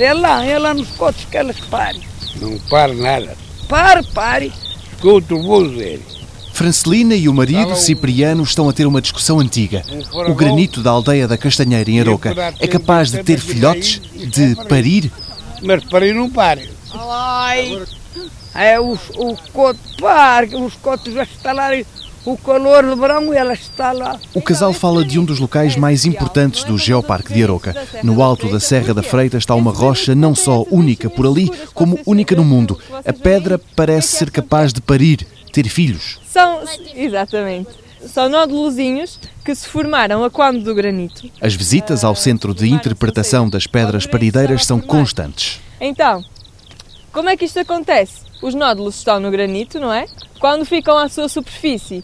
É lá, é lá nos cotos que elas parem. Não para nada. Pare, pare. Escuta o voo dele. Francelina e o marido, Cipriano, estão a ter uma discussão antiga. O granito da aldeia da Castanheira, em Aroca, é capaz de ter filhotes? De parir? Mas parir não para. Ai, é o, o coto para, os cotos já estalarem o calor do verão e ela está lá. O casal fala de um dos locais mais importantes do Geoparque de Aroca. No alto da Serra da Freita está uma rocha não só única por ali, como única no mundo. A pedra parece ser capaz de parir, ter filhos. São, exatamente, são nódulozinhos que se formaram a quando do granito. As visitas ao Centro de Interpretação das Pedras Parideiras são constantes. Então, como é que isto acontece? Os nódulos estão no granito, não é? Quando ficam à sua superfície,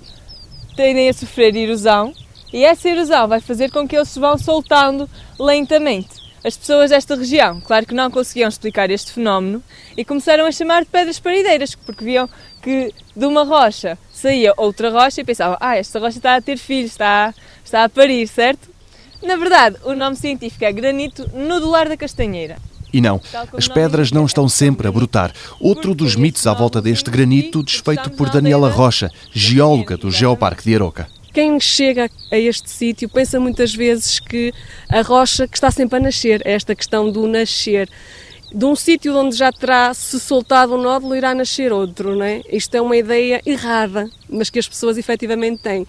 tendem a sofrer erosão e essa erosão vai fazer com que eles se vão soltando lentamente. As pessoas desta região, claro que não conseguiam explicar este fenómeno e começaram a chamar de pedras parideiras, porque viam que de uma rocha saía outra rocha e pensavam, ah, esta rocha está a ter filhos, está, está a parir, certo? Na verdade, o nome científico é granito nodular da castanheira. E não, as pedras não estão sempre a brotar. Outro dos mitos à volta deste granito, desfeito por Daniela Rocha, geóloga do Geoparque de Aroca. Quem chega a este sítio pensa muitas vezes que a rocha que está sempre a nascer, é esta questão do nascer. De um sítio onde já terá se soltado um nódulo, irá nascer outro, não é? Isto é uma ideia errada, mas que as pessoas efetivamente têm.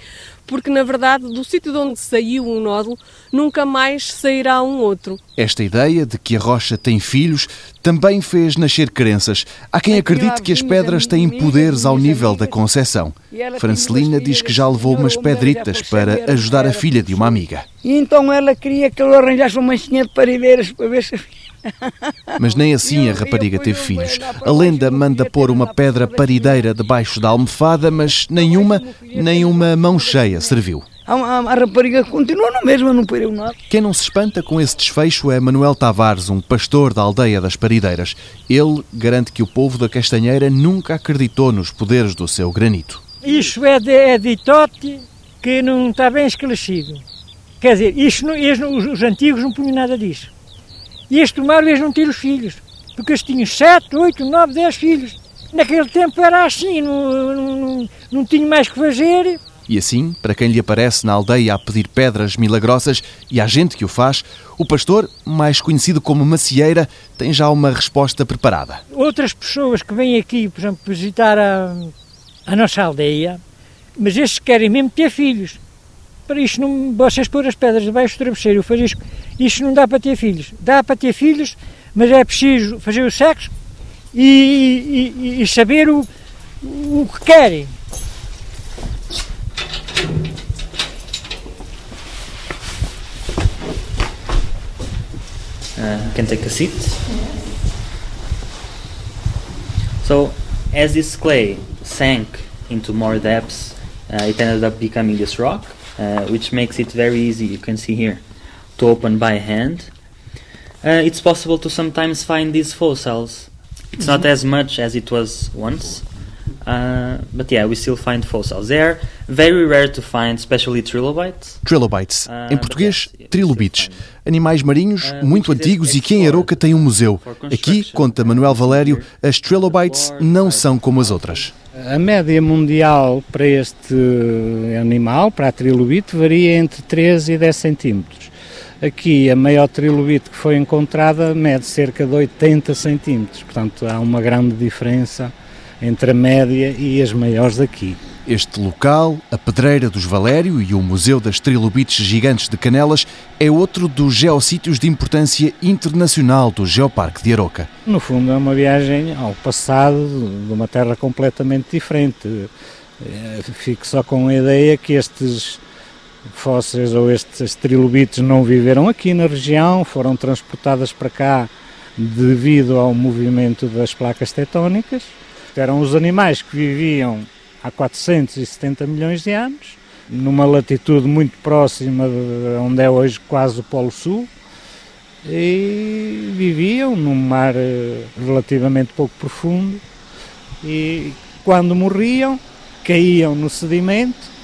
Porque, na verdade, do sítio de onde saiu um nódulo, nunca mais sairá um outro. Esta ideia de que a rocha tem filhos também fez nascer crenças. Há quem acredite que as pedras têm poderes ao nível da concepção. Francelina diz que já levou umas pedritas para ajudar a filha de uma amiga. E então ela queria que eu arranjasse uma manchinha de parideiras para ver se mas nem assim a rapariga teve filhos. A lenda manda pôr uma pedra parideira debaixo da almofada, mas nenhuma, nem uma mão cheia serviu. A, a, a rapariga continua na mesma, não pariu nada. Quem não se espanta com esse desfecho é Manuel Tavares, um pastor da aldeia das Parideiras. Ele garante que o povo da Castanheira nunca acreditou nos poderes do seu granito. Isso é de, é de tote que não está bem esclarecido. Quer dizer, isto, os, os antigos não punham nada disso. E este tomaram eles não ter os filhos, porque eles tinham sete, oito, nove, dez filhos. Naquele tempo era assim, não, não, não tinha mais que fazer. E assim, para quem lhe aparece na aldeia a pedir pedras milagrosas e há gente que o faz, o pastor, mais conhecido como macieira, tem já uma resposta preparada. Outras pessoas que vêm aqui, por exemplo, visitar a, a nossa aldeia, mas estes querem mesmo ter filhos. Para isto, não, vocês pôr as pedras debaixo do travesseiro, fazer isto, isto não dá para ter filhos. Dá para ter filhos, mas é preciso fazer o sexo e, e, e saber o, o que querem. Uh, can take a seat. So, as this clay sank into more depths, uh, it ended up becoming this rock. uh, which makes it very easy, you can see here, to open by hand. Uh, it's possible to sometimes find these fossils. It's not as much as it was once, uh, but yeah, we still find fossils. They are very rare to find, especially trilobites. Trilobites, uh, em português, trilobites. Animais marinhos uh, muito antigos e que em Aroca tem um museu. Aqui, conta Manuel Valério, as trilobites não são como as outras. A média mundial para este animal, para a trilobite, varia entre 13 e 10 centímetros. Aqui a maior trilobite que foi encontrada mede cerca de 80 centímetros, portanto há uma grande diferença entre a média e as maiores daqui. Este local, a Pedreira dos Valério e o Museu das Trilobites Gigantes de Canelas, é outro dos geossítios de importância internacional do Geoparque de Aroca. No fundo, é uma viagem ao passado de uma terra completamente diferente. Eh, fico só com a ideia que estes fósseis ou estes trilobites não viveram aqui na região, foram transportadas para cá devido ao movimento das placas tectónicas. Eram os animais que viviam há 470 milhões de anos, numa latitude muito próxima de onde é hoje quase o Polo Sul, e viviam num mar eh, relativamente pouco profundo e quando morriam caíam no sedimento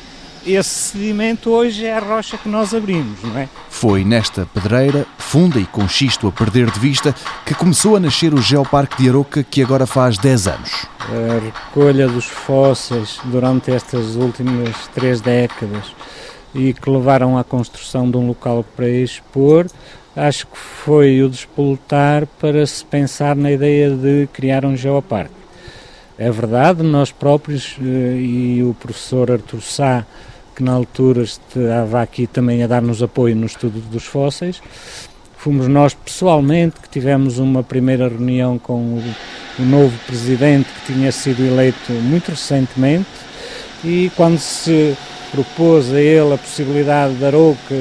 esse sedimento hoje é a rocha que nós abrimos, não é? Foi nesta pedreira, funda e com xisto a perder de vista, que começou a nascer o Geoparque de Aroca, que agora faz 10 anos. A recolha dos fósseis durante estas últimas três décadas e que levaram à construção de um local para expor, acho que foi o despoletar para se pensar na ideia de criar um geoparque. É verdade, nós próprios eh, e o professor Artur Sá, que na altura estava aqui também a dar-nos apoio no estudo dos fósseis, fomos nós pessoalmente que tivemos uma primeira reunião com o, o novo presidente que tinha sido eleito muito recentemente e quando se propôs a ele a possibilidade de Arouca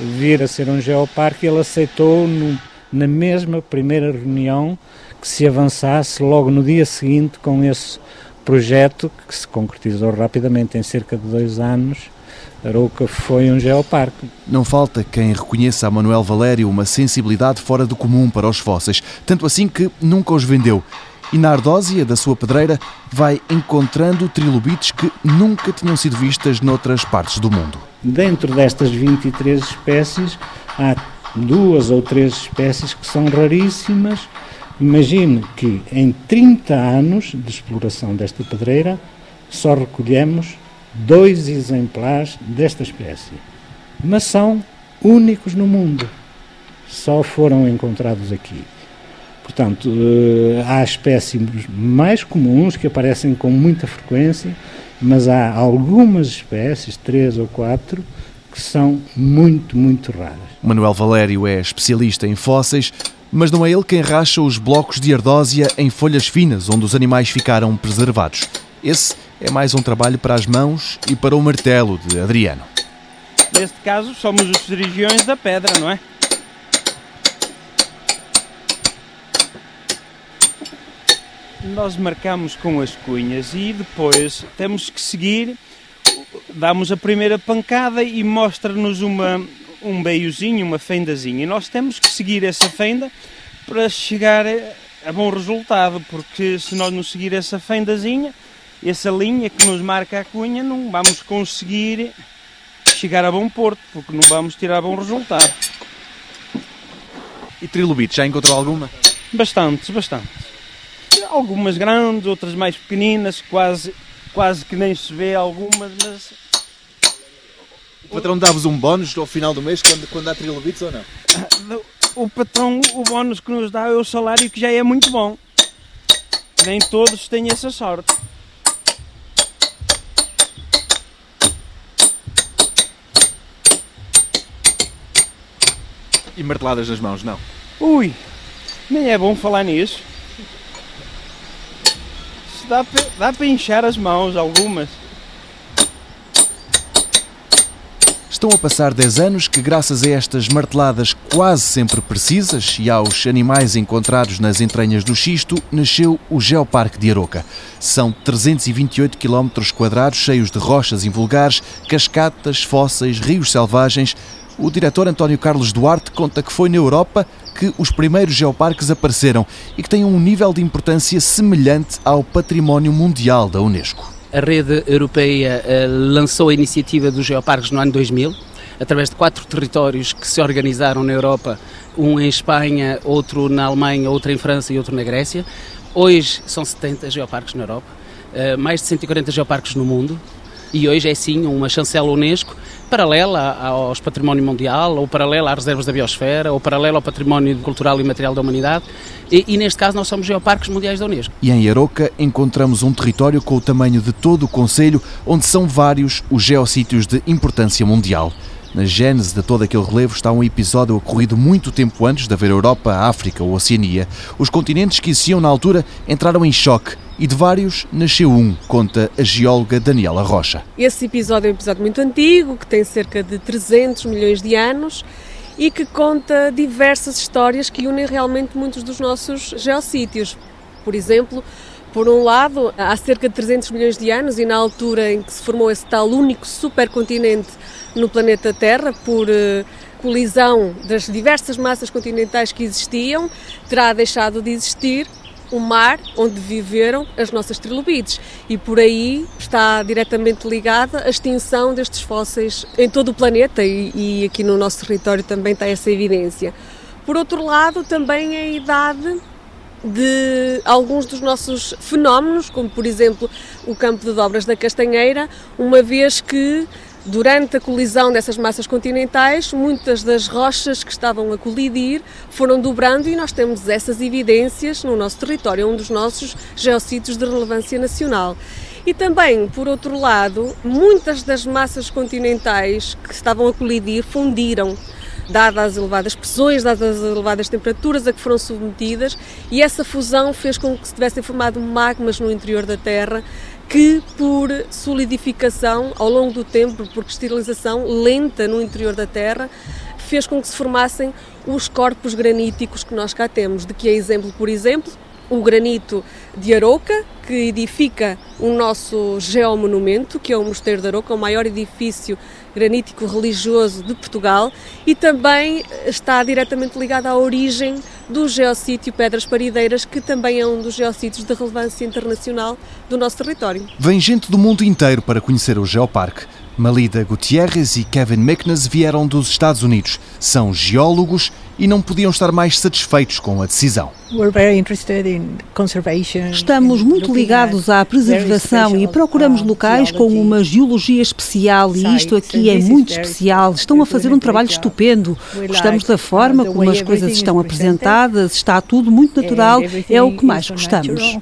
vir a ser um geoparque, ele aceitou no, na mesma primeira reunião que se avançasse logo no dia seguinte com esse projeto que se concretizou rapidamente em cerca de dois anos. Arouca foi um geoparque. Não falta quem reconheça a Manuel Valério uma sensibilidade fora do comum para os fósseis, tanto assim que nunca os vendeu e na ardósia da sua pedreira vai encontrando trilobites que nunca tinham sido vistas noutras partes do mundo. Dentro destas 23 espécies, há duas ou três espécies que são raríssimas. Imagine que em 30 anos de exploração desta pedreira só recolhemos dois exemplares desta espécie, mas são únicos no mundo. Só foram encontrados aqui. Portanto, eh, há espécies mais comuns que aparecem com muita frequência, mas há algumas espécies, três ou quatro, que são muito, muito raras. Manuel Valério é especialista em fósseis, mas não é ele quem racha os blocos de ardósia em folhas finas onde os animais ficaram preservados. Esse é mais um trabalho para as mãos e para o martelo de Adriano. Neste caso, somos os cirurgiões da pedra, não é? nós marcamos com as cunhas e depois temos que seguir, damos a primeira pancada e mostra-nos uma, um beiozinho, uma fendazinha. E nós temos que seguir essa fenda para chegar a bom resultado, porque se nós não seguir essa fendazinha, essa linha que nos marca a cunha, não vamos conseguir chegar a bom porto, porque não vamos tirar bom resultado. E trilobites, já encontrou alguma? Bastantes, bastantes algumas grandes, outras mais pequeninas, quase, quase que nem se vê algumas, mas. O patrão dá-vos um bónus ao final do mês quando, quando há trilobites ou não? O patrão, o bónus que nos dá é o salário que já é muito bom. Nem todos têm essa sorte. E marteladas nas mãos, não? Ui, nem é bom falar nisso dá, dá para inchar as mãos, algumas. Estão a passar 10 anos que, graças a estas marteladas quase sempre precisas e aos animais encontrados nas entranhas do xisto, nasceu o Geoparque de Aroca. São 328 km quadrados cheios de rochas invulgares, cascatas, fósseis, rios selvagens. O diretor António Carlos Duarte conta que foi na Europa que os primeiros geoparques apareceram e que têm um nível de importância semelhante ao património mundial da Unesco. A rede europeia uh, lançou a iniciativa dos geoparques no ano 2000, através de quatro territórios que se organizaram na Europa, um em Espanha, outro na Alemanha, outro em França e outro na Grécia. Hoje são 70 geoparques na Europa, uh, mais de 140 geoparques no mundo, e hoje é sim uma chancela Unesco paralela aos património mundial, ou paralela às reservas da biosfera, ou paralela ao património cultural e material da humanidade. E, e, neste caso nós somos geoparques mundiais da Unesco. E em Aroca encontramos um território com o tamanho de todo o Conselho, onde são vários os geossítios de importância mundial. Na gênese de todo aquele relevo está um episódio ocorrido muito tempo antes de haver Europa, África ou Oceania. Os continentes que existiam na altura entraram em choque e de vários nasceu um, conta a geóloga Daniela Rocha. Esse episódio é um episódio muito antigo, que tem cerca de 300 milhões de anos e que conta diversas histórias que unem realmente muitos dos nossos geossítios. Por exemplo, por um lado, há cerca de 300 milhões de anos e na altura em que se formou esse tal único supercontinente no planeta Terra, por uh, colisão das diversas massas continentais que existiam, terá deixado de existir o mar onde viveram as nossas trilobites e por aí está diretamente ligada a extinção destes fósseis em todo o planeta e, e aqui no nosso território também está essa evidência. Por outro lado, também a idade de alguns dos nossos fenómenos, como por exemplo o campo de dobras da Castanheira, uma vez que Durante a colisão dessas massas continentais, muitas das rochas que estavam a colidir foram dobrando e nós temos essas evidências no nosso território, um dos nossos geossítios de relevância nacional. E também, por outro lado, muitas das massas continentais que estavam a colidir fundiram dadas as elevadas pressões, dadas as elevadas temperaturas a que foram submetidas, e essa fusão fez com que se tivessem formado magmas no interior da Terra que por solidificação ao longo do tempo, por cristalização lenta no interior da Terra, fez com que se formassem os corpos graníticos que nós cá temos. De que é exemplo, por exemplo, o granito de Aroca, que edifica o nosso geomonumento, que é o Mosteiro de Aroca, o maior edifício granítico religioso de Portugal, e também está diretamente ligado à origem do geossítio Pedras Parideiras, que também é um dos geossítios de relevância internacional do nosso território. Vem gente do mundo inteiro para conhecer o Geoparque. Malida Gutierrez e Kevin McNas vieram dos Estados Unidos. São geólogos e não podiam estar mais satisfeitos com a decisão. Estamos muito ligados à preservação e procuramos uh, locais com uma geologia especial e isto aqui é muito especial. Estão a fazer um trabalho estupendo. Gostamos da forma como as coisas estão apresentadas, está tudo muito natural, é o que mais gostamos.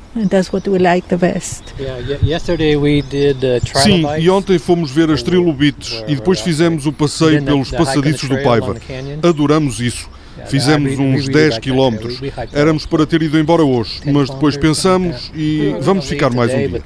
Sim, e ontem fomos ver as trilobites. E depois fizemos o passeio pelos passadiços do Paiva. Adoramos isso. Fizemos uns 10 quilómetros. Éramos para ter ido embora hoje, mas depois pensamos e vamos ficar mais um dia.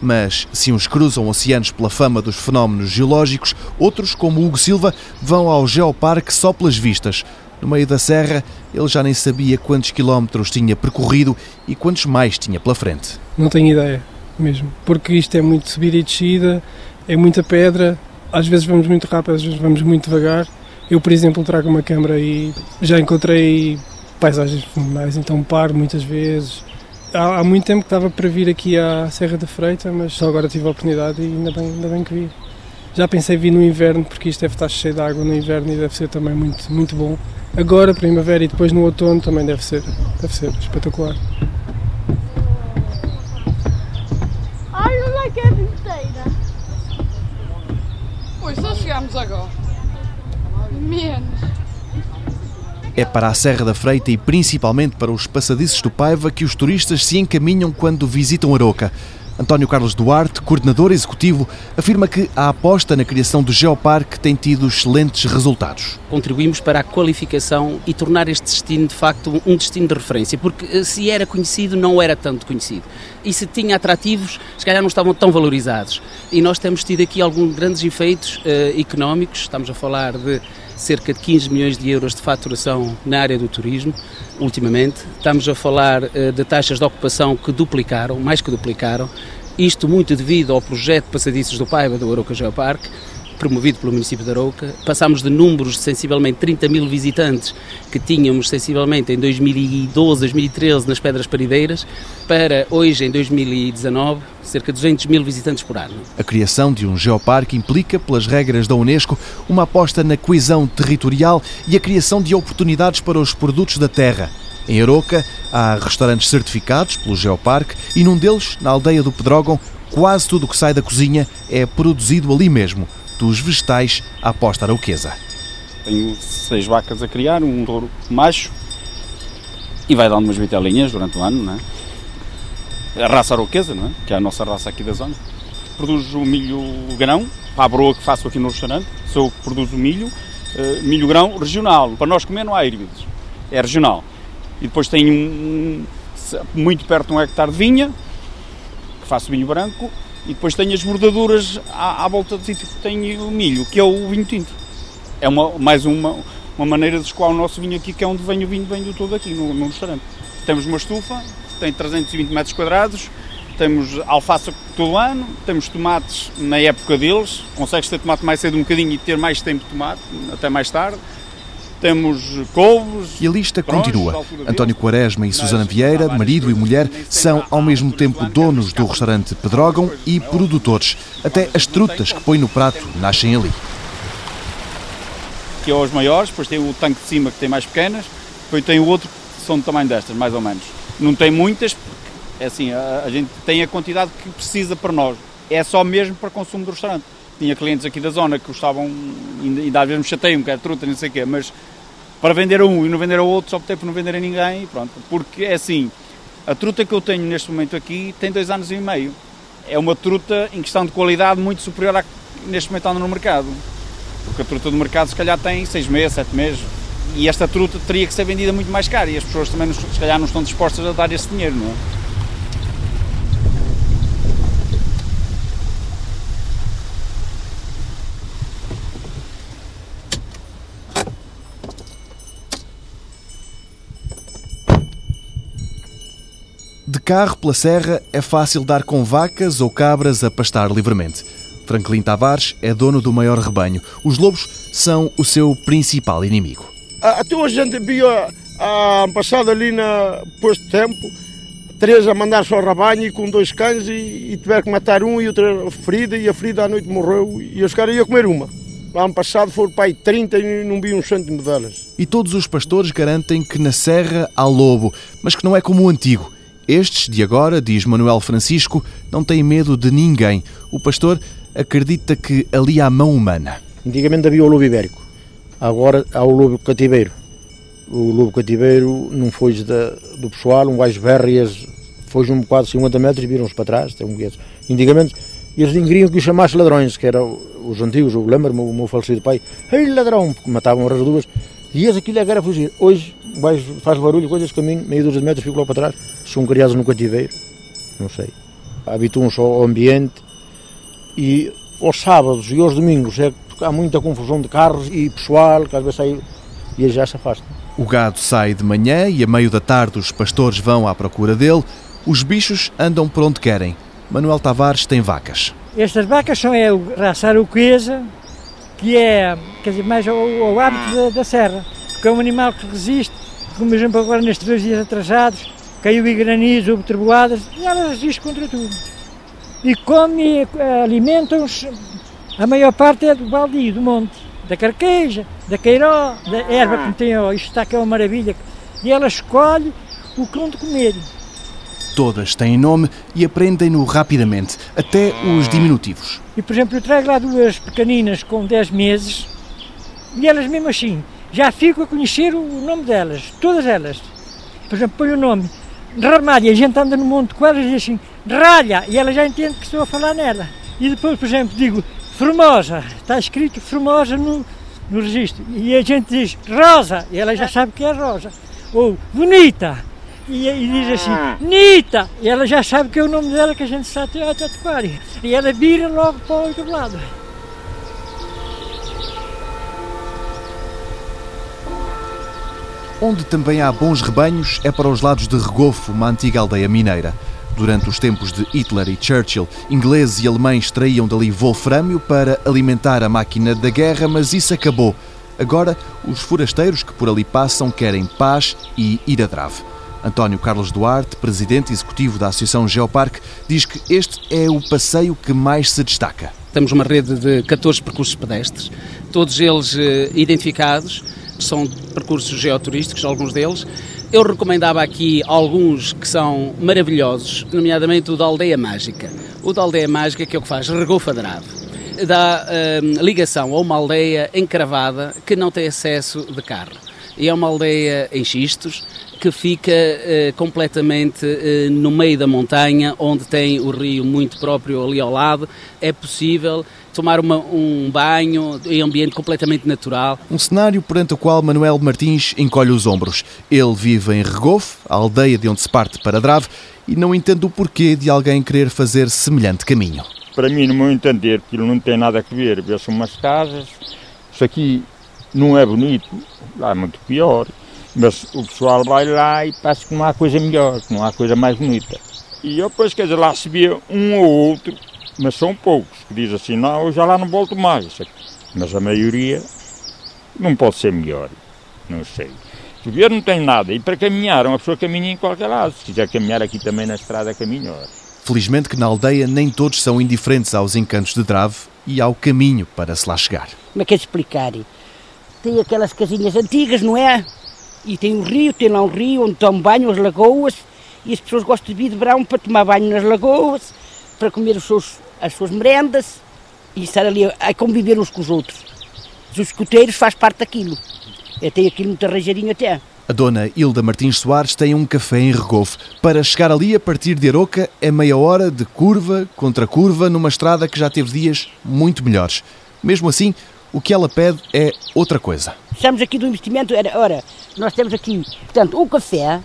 Mas se uns cruzam oceanos pela fama dos fenómenos geológicos, outros, como Hugo Silva, vão ao Geoparque só pelas vistas. No meio da serra, ele já nem sabia quantos quilómetros tinha percorrido e quantos mais tinha pela frente. Não tenho ideia, mesmo, porque isto é muito subida e descida, é muita pedra, às vezes vamos muito rápido, às vezes vamos muito devagar eu, por exemplo, trago uma câmera e já encontrei paisagens fenomenais, então paro muitas vezes. Há, há, muito tempo que estava para vir aqui à Serra da Freita, mas só agora tive a oportunidade e ainda bem, ainda bem que vi. Já pensei vir no inverno, porque isto deve estar cheio de água no inverno e deve ser também muito, muito bom. Agora, primavera e depois no outono também deve ser, deve ser espetacular. Olha lá que é inteira. Pois só chegámos agora. Menos. É para a Serra da Freita e principalmente para os passadiços do Paiva que os turistas se encaminham quando visitam Aroca. António Carlos Duarte, coordenador executivo, afirma que a aposta na criação do Geoparque tem tido excelentes resultados. Contribuímos para a qualificação e tornar este destino, de facto, um destino de referência, porque eh, se era conhecido, não era tanto conhecido. E se tinha atrativos, se calhar não estavam tão valorizados. E nós temos tido aqui alguns grandes efeitos uh, económicos, estamos a falar de cerca de 15 milhões de euros de faturação na área do turismo, ultimamente. Estamos a falar uh, de taxas de ocupação que duplicaram, mais que duplicaram, isto muito devido ao projeto Passadiços do Paiva do Aroca Geoparque, promovido pelo município de Arouca. Passámos de números de sensivelmente 30 mil visitantes que tínhamos sensivelmente em 2012, 2013 nas Pedras Parideiras, para hoje, em 2019, cerca de 200 mil visitantes por ano. A criação de um geoparque implica, pelas regras da Unesco, uma aposta na coesão territorial e a criação de oportunidades para os produtos da terra. Em Aroca há restaurantes certificados pelo Geoparque e num deles, na aldeia do Pedrógão, quase tudo o que sai da cozinha é produzido ali mesmo, dos vegetais à posta arauquesa. Tenho seis vacas a criar, um touro macho e vai dando umas vitelinhas durante o ano, não é? A raça arauquesa, não é? Que é a nossa raça aqui da zona. Produzo milho grão, para a broa que faço aqui no restaurante, sou eu que produzo milho, uh, milho grão regional. Para nós comer não há híbridos, é regional. E depois tenho um, muito perto de um hectare de vinha, que faço vinho branco, e depois tenho as bordaduras à, à volta do sítio que tem o milho, que é o vinho tinto. É uma, mais uma, uma maneira de escoar o nosso vinho aqui, que é onde vem o vinho, vem do todo aqui, no, no restaurante. Temos uma estufa, tem 320 metros quadrados, temos alface todo ano, temos tomates na época deles, consegues ter tomate mais cedo um bocadinho e ter mais tempo de tomate, até mais tarde. Temos couves. E a lista continua. António Quaresma e Susana Vieira, marido e mulher, são ao mesmo tempo donos do restaurante Pedrógão e produtores. Até as trutas que põe no prato nascem ali. Que é os maiores, depois tem o tanque de cima que tem mais pequenas, depois tem o outro que são do tamanho destas, mais ou menos. Não tem muitas, é assim, a, a gente tem a quantidade que precisa para nós. É só mesmo para consumo do restaurante tinha clientes aqui da zona que gostavam, ainda às vezes me chateiam, que é truta, não sei o quê, mas para vender a um e não vender a outro, só optei por não vender a ninguém pronto. Porque é assim, a truta que eu tenho neste momento aqui tem dois anos e meio. É uma truta em questão de qualidade muito superior à que neste momento anda no mercado. Porque a truta do mercado se calhar tem seis meses, sete meses. E esta truta teria que ser vendida muito mais cara e as pessoas também se calhar não estão dispostas a dar esse dinheiro, não é? Carro pela serra é fácil dar com vacas ou cabras a pastar livremente. Franklin Tavares é dono do maior rebanho. Os lobos são o seu principal inimigo. Até hoje a gente viu a passado ali na posto de tempo, três a mandar só rebanho com dois cães e, e tiver que matar um e outra ferida e a ferida à noite morreu e os caras iam comer uma. Ano passado foram para aí 30 e não vi um cêntimo delas. E todos os pastores garantem que na serra há lobo, mas que não é como o antigo. Estes de agora, diz Manuel Francisco, não têm medo de ninguém. O pastor acredita que ali há mão humana. Antigamente havia o lobo ibérico, agora há o lobo cativeiro. O lobo cativeiro não da, do pessoal, um gajo eles fogem um bocado de 50 metros e viram-se para trás. Tem um Antigamente eles queriam que os chamasse ladrões, que eram os antigos, lembro-me, o meu falecido pai, ei ladrão, porque matavam as duas. E eles aquilo é era fugir. Hoje vais, faz barulho, coisas, caminho, meio dúzia de metros, fico lá para trás. São criados no cativeiro, não sei. Habituam-se ao ambiente e aos sábados e aos domingos é, há muita confusão de carros e pessoal que às vezes sai e já se afasta. O gado sai de manhã e a meio da tarde os pastores vão à procura dele. Os bichos andam por onde querem. Manuel Tavares tem vacas. Estas vacas são é, raça aroquesa, que é quer dizer, mais ao, ao hábito da, da, serra, porque é um animal que resiste, como exemplo agora nestes dois dias atrasados, caiu em granizo, houve treboadas, e ela resiste contra tudo. E come, eh, alimentam-se, a maior parte é do baldio, do monte, da carqueja, da queiró, da erva que tem, ó, isto está que é uma maravilha, e ela escolhe o que vão de comer. Todas têm nome e aprendem-no rapidamente, até os diminutivos. E, por exemplo, eu trago lá duas pequeninas com 10 meses e elas mesmo assim já ficam a conhecer o nome delas, todas elas. Por exemplo, põe o nome Ramalha, a gente anda no monte com elas e diz assim, Ralha, e ela já entende que estou a falar nela. E depois, por exemplo, digo Formosa, está escrito Formosa no, no registro. E a gente diz Rosa, e ela já sabe que é Rosa. Ou Bonita, e, e, diz assim, Nita! E ela já sabe que é o nome dela que a gente está a tatuar. E ela vira logo para o outro lado. Onde também há bons rebanhos é para os lados de Regofo, uma antiga aldeia mineira. Durante os tempos de Hitler e Churchill, ingleses e alemães extraíam dali wolframio para alimentar a máquina da guerra, mas isso acabou. Agora, os forasteiros que por ali passam querem paz e ir a drave. António Carlos Duarte, presidente executivo da Associação Geoparque, diz que este é o passeio que mais se destaca. Temos uma rede de 14 percursos pedestres, todos eles eh, identificados, são percursos geoturísticos, alguns deles. Eu recomendava aqui alguns que são maravilhosos, nomeadamente o da Aldeia Mágica. O da Aldeia Mágica, que é o que faz regofadrado dá eh, ligação a uma aldeia encravada que não tem acesso de carro. E é uma aldeia em xistos, que fica uh, completamente uh, no meio da montanha, onde tem o rio muito próprio ali ao lado. É possível tomar uma, um banho em ambiente completamente natural. Um cenário perante o qual Manuel Martins encolhe os ombros. Ele vive em Regofe, a aldeia de onde se parte para Drave, e não entende o porquê de alguém querer fazer semelhante caminho. Para mim, no meu entender, aquilo não tem nada a ver. Vê-se umas casas, isso aqui não é bonito, lá é muito pior. Mas o pessoal vai lá e parece que não há coisa melhor, que não há coisa mais bonita. E eu depois, quer dizer, lá se via um ou outro, mas são poucos, que diz assim, não, eu já lá não volto mais. Mas a maioria não pode ser melhor. Não sei. Chover não tem nada. E para caminhar, uma pessoa caminha em qualquer lado. Se quiser caminhar aqui também na estrada, caminha. Felizmente que na aldeia nem todos são indiferentes aos encantos de Drave e ao caminho para se lá chegar. Como é que é explicar? Tem aquelas casinhas antigas, não é? E tem um rio, tem lá um rio onde tomam banho, as lagoas, e as pessoas gostam de vir de verão para tomar banho nas lagoas, para comer os seus, as suas merendas e estar ali a, conviver uns com os outros. Os escuteiros faz parte daquilo. Eu tenho aquilo muito arranjadinho até. A dona Hilda Martins Soares tem um café em Regovo. Para chegar ali a partir de Aroca é meia hora de curva contra curva numa estrada que já teve dias muito melhores. Mesmo assim, o que ela pede é outra coisa. Estamos aqui do investimento, era, ora, nós temos aqui, portanto, um café,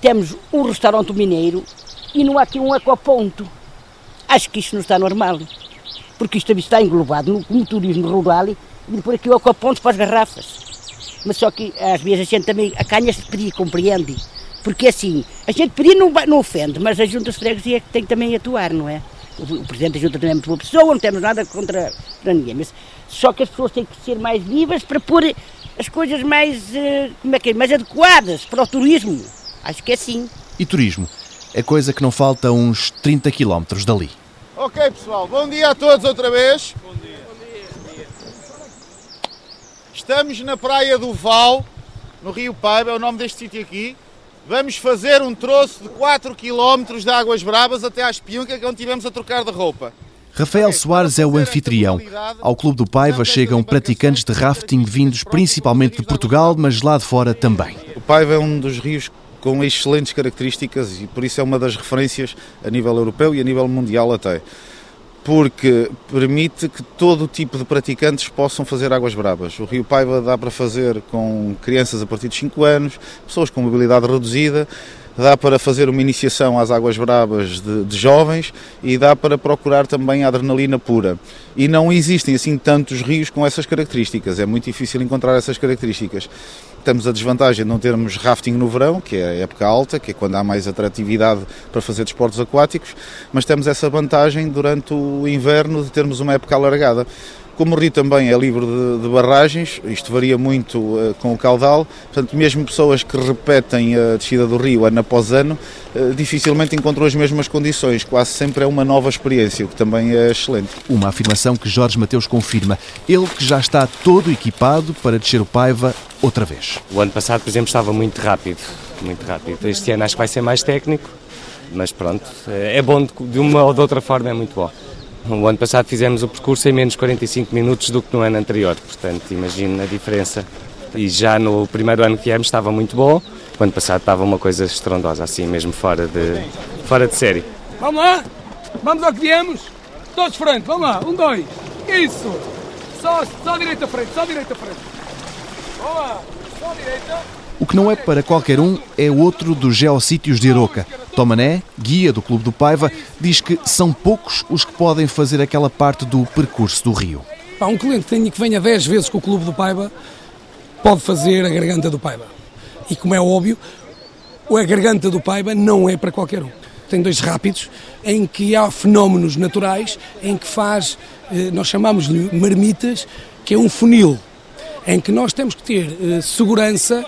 temos um restaurante mineiro e não há aqui um aquaponto. Acho que isto não está normal, porque isto está englobado no, no turismo rural e depois aqui o aquaponto para as garrafas mas só que às vezes a gente também, a canha se pedir, compreende? Porque assim, a gente pedir não, não ofende, mas a Junta de Freguesia é que tem também atuar, não é? O, o Presidente da Junta também é muito boa pessoa, não temos nada contra, contra ninguém, mas só que as pessoas têm que ser mais vivas para pôr as coisas mais, uh, como é que é, mais adequadas para o turismo. Acho que é assim. E turismo? É coisa que não falta uns 30 quilómetros dali. Ok, pessoal, bom dia a todos outra vez. Bom dia. Estamos na Praia do Val, no Rio Paiva, é o nome deste sítio aqui. Vamos fazer um troço de 4 km de Águas Bravas até à Espiunca, que é onde tivemos a trocar de roupa. Rafael Soares é o anfitrião. Ao Clube do Paiva chegam praticantes de rafting vindos principalmente de Portugal, mas lá de fora também. O Paiva é um dos rios com excelentes características e por isso é uma das referências a nível europeu e a nível mundial até porque permite que todo tipo de praticantes possam fazer águas bravas. O Rio Paiva dá para fazer com crianças a partir de 5 anos, pessoas com mobilidade reduzida, dá para fazer uma iniciação às águas bravas de, de, jovens e dá para procurar também a adrenalina pura. E não existem assim tantos rios com essas características, é muito difícil encontrar essas características. Temos a desvantagem de não termos rafting no verão, que é a época alta, que é quando há mais atratividade para fazer desportos aquáticos, mas temos essa vantagem durante o inverno de termos uma época alargada. Como o rio também é livre de, de barragens, isto varia muito uh, com o caudal, portanto, mesmo pessoas que repetem a descida do rio ano após ano, uh, dificilmente encontram as mesmas condições, quase sempre é uma nova experiência, o que também é excelente. Uma afirmação que Jorge Mateus confirma, ele que já está todo equipado para descer o Paiva outra vez. O ano passado, por exemplo, estava muito rápido, muito rápido. Este ano acho que vai ser mais técnico, mas pronto, é bom de uma ou de outra forma, é muito bom. O ano passado fizemos o percurso em menos 45 minutos do que no ano anterior, portanto, imagino a diferença. E já no primeiro ano que viemos estava muito bom, o ano passado estava uma coisa estrondosa, assim mesmo fora de, fora de série. Vamos lá? Vamos ao que viemos? Todos frente, vamos lá, um, dois. Isso! Só, só direita frente, só direita frente. Vamos lá, só direita. O que não é para qualquer um é outro dos geossítios de Aroca. Tomané, guia do Clube do Paiva, diz que são poucos os que podem fazer aquela parte do percurso do rio. um cliente que venha 10 vezes com o Clube do Paiva pode fazer a Garganta do Paiva. E como é óbvio, a Garganta do Paiva não é para qualquer um. Tem dois rápidos em que há fenómenos naturais em que faz, eh, nós chamamos-lhe marmitas, que é um funil, em que nós temos que ter eh, segurança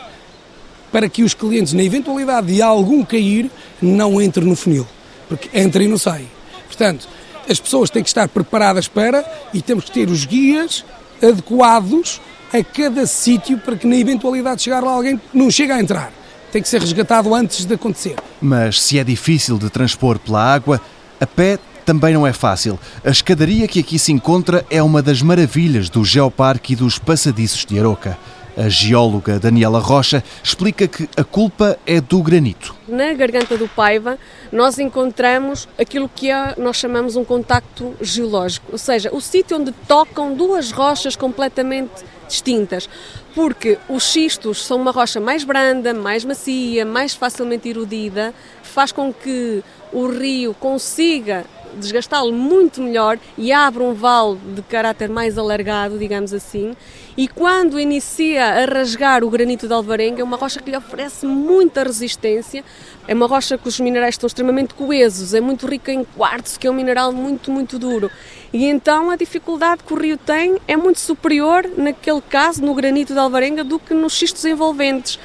para que os clientes, na eventualidade de algum cair, não entrem no funil, porque entra e não sai. Portanto, as pessoas têm que estar preparadas para e temos que ter os guias adequados a cada sítio para que, na eventualidade de chegar lá alguém, não chegue a entrar. Tem que ser resgatado antes de acontecer. Mas se é difícil de transpor pela água, a pé também não é fácil. A escadaria que aqui se encontra é uma das maravilhas do Geoparque e dos passadiços de Aroca. A geóloga Daniela Rocha explica que a culpa é do granito. Na garganta do Paiva, nós encontramos aquilo que é, nós chamamos um contacto geológico, ou seja, o sítio onde tocam duas rochas completamente distintas, porque os xistos são uma rocha mais branda, mais macia, mais facilmente erodida, faz com que o rio consiga desgastá-lo muito melhor e abre um vale de caráter mais alargado, digamos assim. E quando inicia a rasgar o granito de alvarenga, é uma rocha que lhe oferece muita resistência. É uma rocha que os minerais estão extremamente coesos, é muito rica em quartzo, que é um mineral muito, muito duro. E então a dificuldade que o rio tem é muito superior, naquele caso, no granito de alvarenga, do que nos xistos envolventes.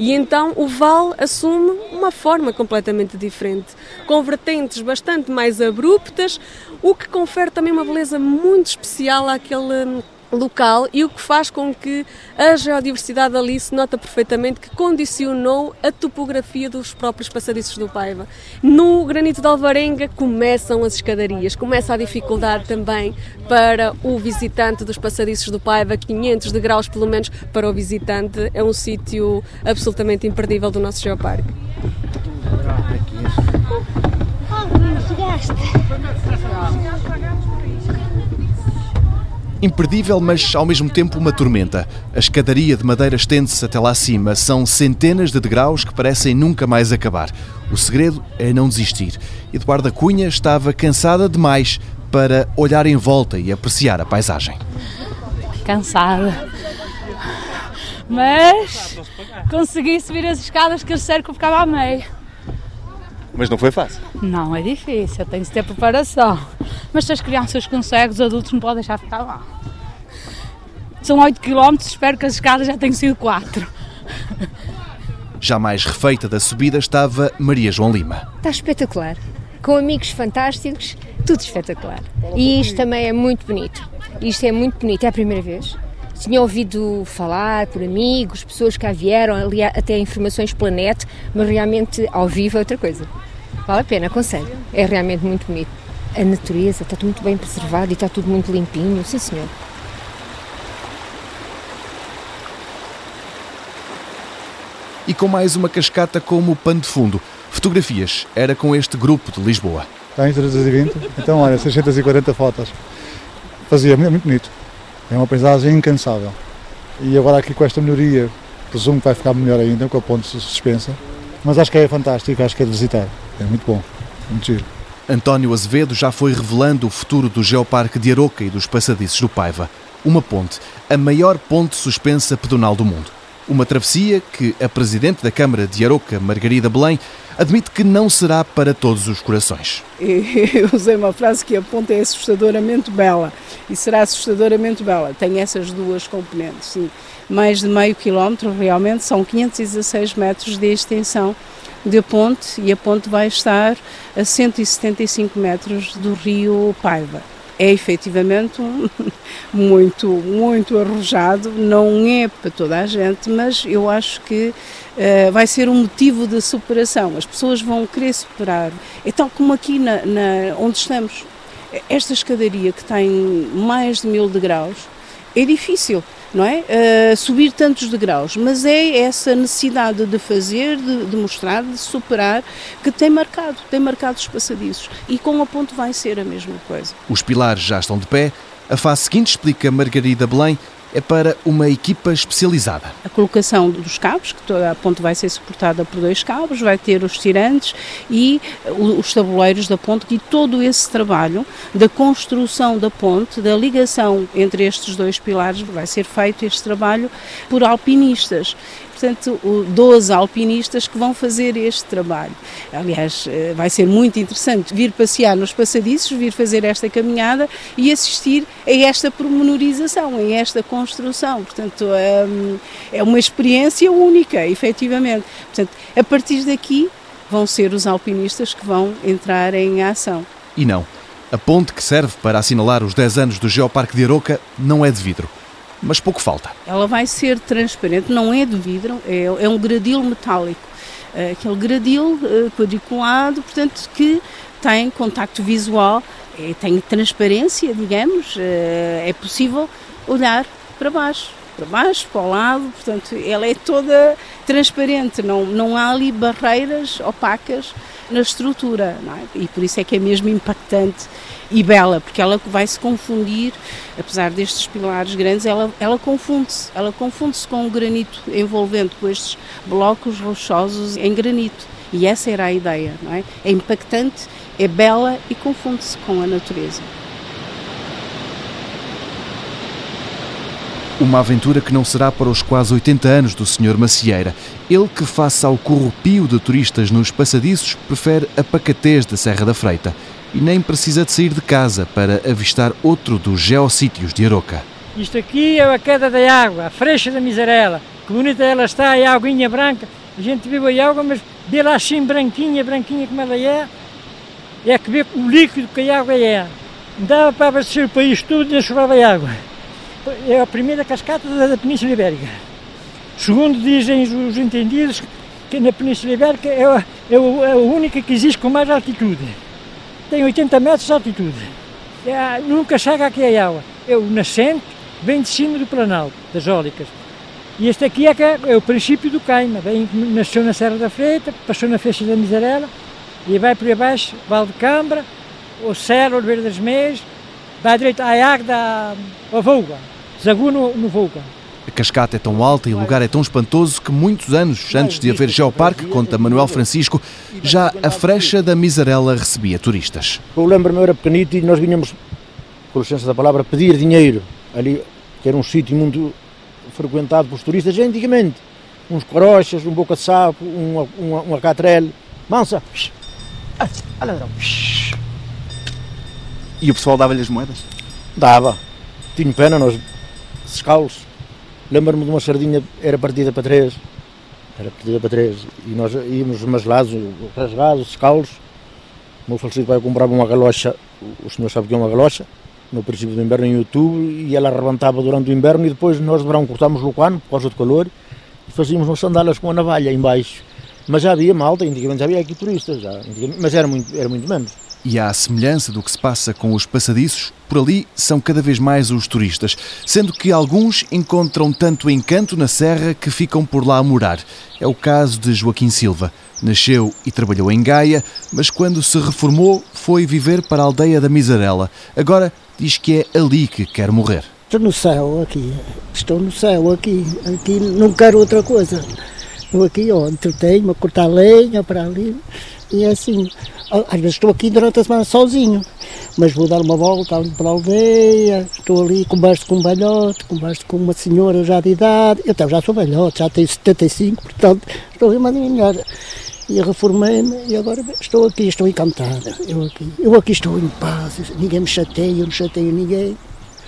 E então o vale assume uma forma completamente diferente, com vertentes bastante mais abruptas, o que confere também uma beleza muito especial àquele local e o que faz com que a geodiversidade ali se nota perfeitamente que condicionou a topografia dos próprios passadiços do Paiva. No granito de Alvarenga começam as escadarias, começa a dificuldade também para o visitante dos passadiços do Paiva, 500 degraus pelo menos para o visitante, é um sítio absolutamente imperdível do nosso geoparque. Imperdível, mas ao mesmo tempo uma tormenta. A escadaria de madeira estende-se até lá acima. São centenas de degraus que parecem nunca mais acabar. O segredo é não desistir. Eduarda Cunha estava cansada demais para olhar em volta e apreciar a paisagem. Cansada. Mas consegui subir as escadas que que eu ficava a meio. Mas não foi fácil? Não, é difícil, tem de ter preparação. Mas se as crianças conseguem, os adultos não podem deixar ficar lá. São 8 km, espero que as escadas já tenham sido 4. Já mais refeita da subida estava Maria João Lima. Está espetacular. Com amigos fantásticos, tudo espetacular. E isto também é muito bonito. Isto é muito bonito, é a primeira vez. Tinha ouvido falar por amigos, pessoas que cá vieram, ali até informações planeta, mas realmente ao vivo é outra coisa. Vale a pena, aconselho. É realmente muito bonito. A natureza está tudo muito bem preservado e está tudo muito limpinho, sim senhor. E com mais uma cascata como pano de fundo. Fotografias era com este grupo de Lisboa. Está em 320? Então, olha, 640 fotos. Fazia muito bonito. É uma paisagem incansável. E agora aqui com esta melhoria, presumo que vai ficar melhor ainda, com a ponte suspensa. Mas acho que é fantástico, acho que é de visitar. É muito bom, muito giro. António Azevedo já foi revelando o futuro do Geoparque de Aroca e dos passadiços do Paiva. Uma ponte, a maior ponte suspensa pedonal do mundo. Uma travessia que a Presidente da Câmara de Aroca, Margarida Belém, admite que não será para todos os corações. Eu usei uma frase que a ponte é assustadoramente bela e será assustadoramente bela. Tem essas duas componentes, sim. Mais de meio quilómetro, realmente, são 516 metros de extensão de ponte e a ponte vai estar a 175 metros do rio Paiva. É efetivamente um, muito, muito arrojado, não é para toda a gente, mas eu acho que uh, vai ser um motivo de superação. As pessoas vão querer superar. É tal como aqui na, na onde estamos. Esta escadaria que tem mais de mil degraus é difícil não é? Uh, subir tantos degraus, mas é essa necessidade de fazer, de, de, mostrar, de superar, que tem marcado, tem marcado os passadiços. E com a ponte vai ser a mesma coisa. Os pilares já estão de pé. A fase seguinte, explica Margarida Belém, é para uma equipa especializada. A colocação dos cabos, que a ponte vai ser suportada por dois cabos, vai ter os tirantes e os tabuleiros da ponte e todo esse trabalho da construção da ponte, da ligação entre estes dois pilares, vai ser feito este trabalho por alpinistas portanto, 12 alpinistas que vão fazer este trabalho. Aliás, eh, vai ser muito interessante vir passear nos passadiços, vir fazer esta caminhada e assistir a esta pormenorização, a esta construção. Portanto, hum, é uma experiência única, efetivamente. Portanto, a partir daqui vão ser os alpinistas que vão entrar em ação. E não. A ponte que serve para assinalar os 10 anos do Geoparque de Aroca não é de vidro mas pouco falta. Ela vai ser transparente, não é de vidro, é, é um gradil metálico. É aquele gradil é, quadriculado, portanto, que tem contacto visual, é, tem transparência, digamos, é, é possível olhar para baixo para baixo, para o lado, portanto, ela é toda transparente, não, não há ali barreiras opacas na estrutura, é? e por isso é que é mesmo impactante e bela, porque ela vai se confundir, apesar destes pilares grandes, ela, ela confunde-se, ela confunde-se com o granito envolvente, com estes blocos rochosos em granito. E essa era a ideia, não é? É impactante é bela e confunde-se com a natureza. Uma aventura que não será para os quase 80 anos do Sr. Macieira. Ele que, face ao corrupio de turistas nos passadiços, prefere a pacatez da Serra da Freita e nem precisa de sair de casa para avistar outro dos geossítios de Aroca. Isto aqui é a queda da água, a freixa da Miserela. Que bonita ela está, a aguinha branca. A gente bebe a água, mas vê lá assim branquinha, branquinha como ela é. É que vê o líquido que a água é. Dava para abastecer o país todo e sobrava água é a primeira cascata da Península Ibérica. Segundo dizem os entendidos, que na Península Ibérica é a, é a única que existe com mais altitude. Tem 80 metros de altitude. É, nunca chega aqui a água. É o nascente, vem de cima do Planalto, das Ólicas. E este aqui é, é, é o princípio do Caima. Vem, nasceu na Serra da Freita, passou na Feixa da Miserela e vai por abaixo, Val de Cambra, o Serra, Oliveira das Meias, vai direito à água da Volga, Zagu no, no Volga. A cascata é tão alta e o lugar é tão espantoso que muitos anos antes de haver geoparque, conta Manuel Francisco, já a frecha da Miserela recebia turistas. Eu lembro-me, eu era pequenito e nós vinhamos, com licença da palavra, pedir dinheiro ali, que era um sítio muito frequentado pelos turistas antigamente. Uns corochas, um boca de sapo, um, um, um acatrel. Mansa! Olha, e o pessoal dava-lhe as moedas? Dava. Tinha pena, nós descalços. Lembro-me de uma sardinha, era partida para três. Era partida para três. E nós íamos maselados, rasgados, descalços. O meu falecido pai comprava uma galocha, o senhor sabe o que é uma galocha, no princípio do inverno em outubro, e ela arrebentava durante o inverno, e depois nós de verão cortámos o cano, por causa do calor, e fazíamos umas sandálias com a navalha embaixo. Mas já havia malta, antigamente já havia aqui turistas, já, mas era muito, era muito menos. E à semelhança do que se passa com os passadiços, por ali são cada vez mais os turistas, sendo que alguns encontram tanto encanto na serra que ficam por lá a morar. É o caso de Joaquim Silva. Nasceu e trabalhou em Gaia, mas quando se reformou foi viver para a aldeia da Miserela. Agora diz que é ali que quer morrer. Estou no céu aqui, estou no céu aqui, aqui não quero outra coisa. Eu aqui, ó, entretenho-me a cortar lenha para ali, e é assim, às vezes estou aqui durante a semana sozinho, mas vou dar uma volta ali pela aldeia, estou ali, converso com um velhote, converso com uma senhora já de idade, eu já sou velhote, já tenho 75, portanto estou ali mais melhor. E reformei-me e agora estou aqui, estou encantada. Eu aqui, eu aqui estou em paz, ninguém me chateia, eu não chateio ninguém.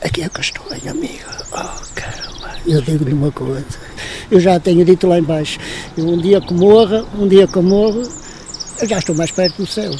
Aqui é que estou, amiga. Oh, caramba, eu digo-lhe uma coisa. Eu já tenho dito lá embaixo, eu um dia que morra, um dia que morro, eu já estou mais perto do céu.